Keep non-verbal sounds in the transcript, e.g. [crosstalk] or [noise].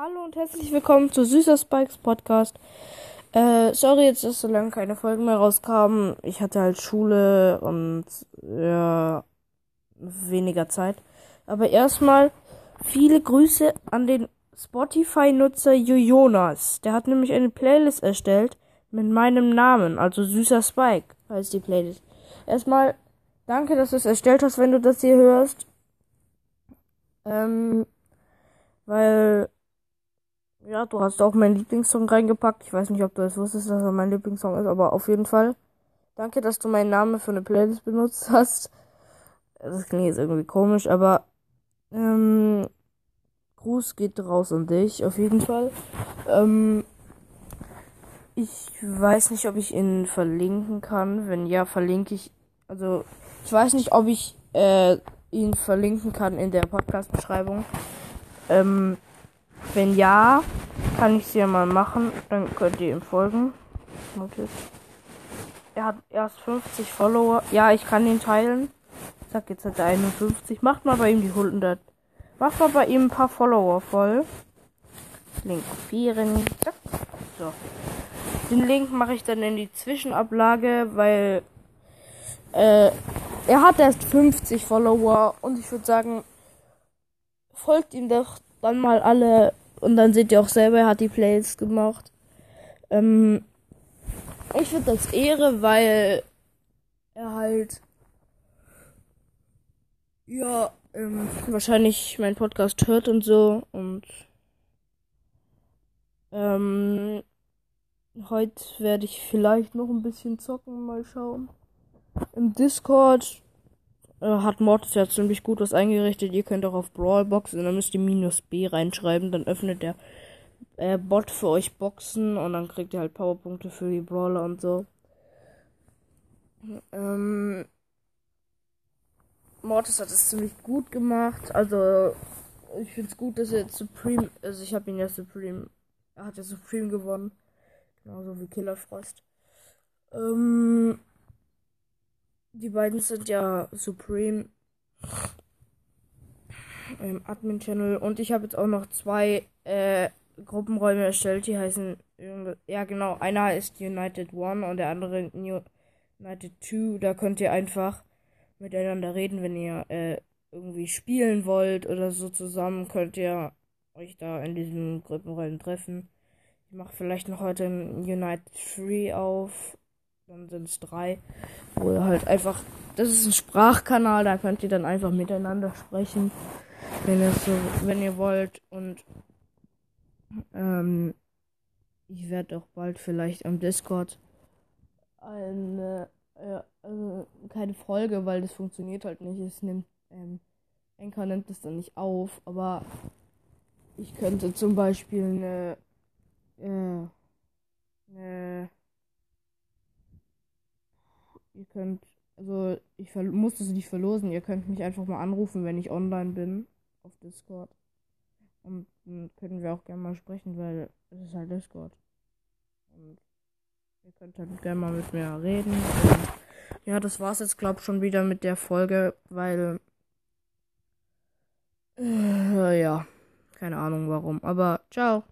Hallo und herzlich willkommen zu Süßer Spikes Podcast. Äh, sorry jetzt, dass so lange keine Folgen mehr rauskamen. Ich hatte halt Schule und ja, weniger Zeit. Aber erstmal viele Grüße an den Spotify-Nutzer Jonas. Der hat nämlich eine Playlist erstellt mit meinem Namen, also Süßer Spike heißt die Playlist. Erstmal danke, dass du es erstellt hast, wenn du das hier hörst. Ähm, weil ja, du hast auch meinen Lieblingssong reingepackt. Ich weiß nicht, ob du es wusstest, dass er mein Lieblingssong ist, aber auf jeden Fall. Danke, dass du meinen Namen für eine Playlist benutzt [laughs] hast. Das klingt jetzt irgendwie komisch, aber ähm, Gruß geht raus an dich, auf jeden Fall. Ähm, ich weiß nicht, ob ich ihn verlinken kann. Wenn ja, verlinke ich. Also, ich weiß nicht, ob ich äh, ihn verlinken kann in der Podcast-Beschreibung. Ähm, wenn ja, kann ich sie ja mal machen. Dann könnt ihr ihm folgen. Er hat erst 50 Follower. Ja, ich kann ihn teilen. Ich sag jetzt hat er 51. Macht mal bei ihm die 100. Macht mal bei ihm ein paar Follower voll. Link kopieren. So. Den Link mache ich dann in die Zwischenablage, weil äh, er hat erst 50 Follower und ich würde sagen, folgt ihm doch dann mal alle und dann seht ihr auch selber, er hat die Playlist gemacht. Ähm, ich finde das Ehre, weil er halt ja ähm, wahrscheinlich meinen Podcast hört und so und ähm, heute werde ich vielleicht noch ein bisschen zocken, mal schauen. Im Discord äh, hat Mortis ja ziemlich gut was eingerichtet. Ihr könnt auch auf Brawlbox und dann müsst ihr minus B reinschreiben. Dann öffnet der äh, Bot für euch Boxen und dann kriegt ihr halt Powerpunkte für die Brawler und so. Ähm, Mortis hat es ziemlich gut gemacht. Also, ich finde es gut, dass er jetzt Supreme. Also, ich habe ihn ja Supreme. Er hat ja Supreme gewonnen. Genauso wie Killer Frost. Ähm, die beiden sind ja Supreme im Admin-Channel und ich habe jetzt auch noch zwei äh, Gruppenräume erstellt, die heißen, ja genau, einer heißt United One und der andere United Two. Da könnt ihr einfach miteinander reden, wenn ihr äh, irgendwie spielen wollt oder so zusammen, könnt ihr euch da in diesen Gruppenräumen treffen. Ich mache vielleicht noch heute ein United 3 auf dann sind es drei, wo ihr halt einfach, das ist ein Sprachkanal, da könnt ihr dann einfach miteinander sprechen, wenn ihr so, wenn ihr wollt. Und ähm, ich werde auch bald vielleicht am Discord eine, äh, also keine Folge, weil das funktioniert halt nicht. Es nimmt, ähm, Enker nimmt es dann nicht auf, aber ich könnte zum Beispiel eine, äh, eine Ihr könnt, also ich muss das nicht verlosen. Ihr könnt mich einfach mal anrufen, wenn ich online bin auf Discord. Und dann können wir auch gerne mal sprechen, weil es ist halt Discord. Und ihr könnt halt gerne mal mit mir reden. Und ja, das war's jetzt, glaub schon wieder mit der Folge, weil äh, ja, keine Ahnung warum. Aber ciao.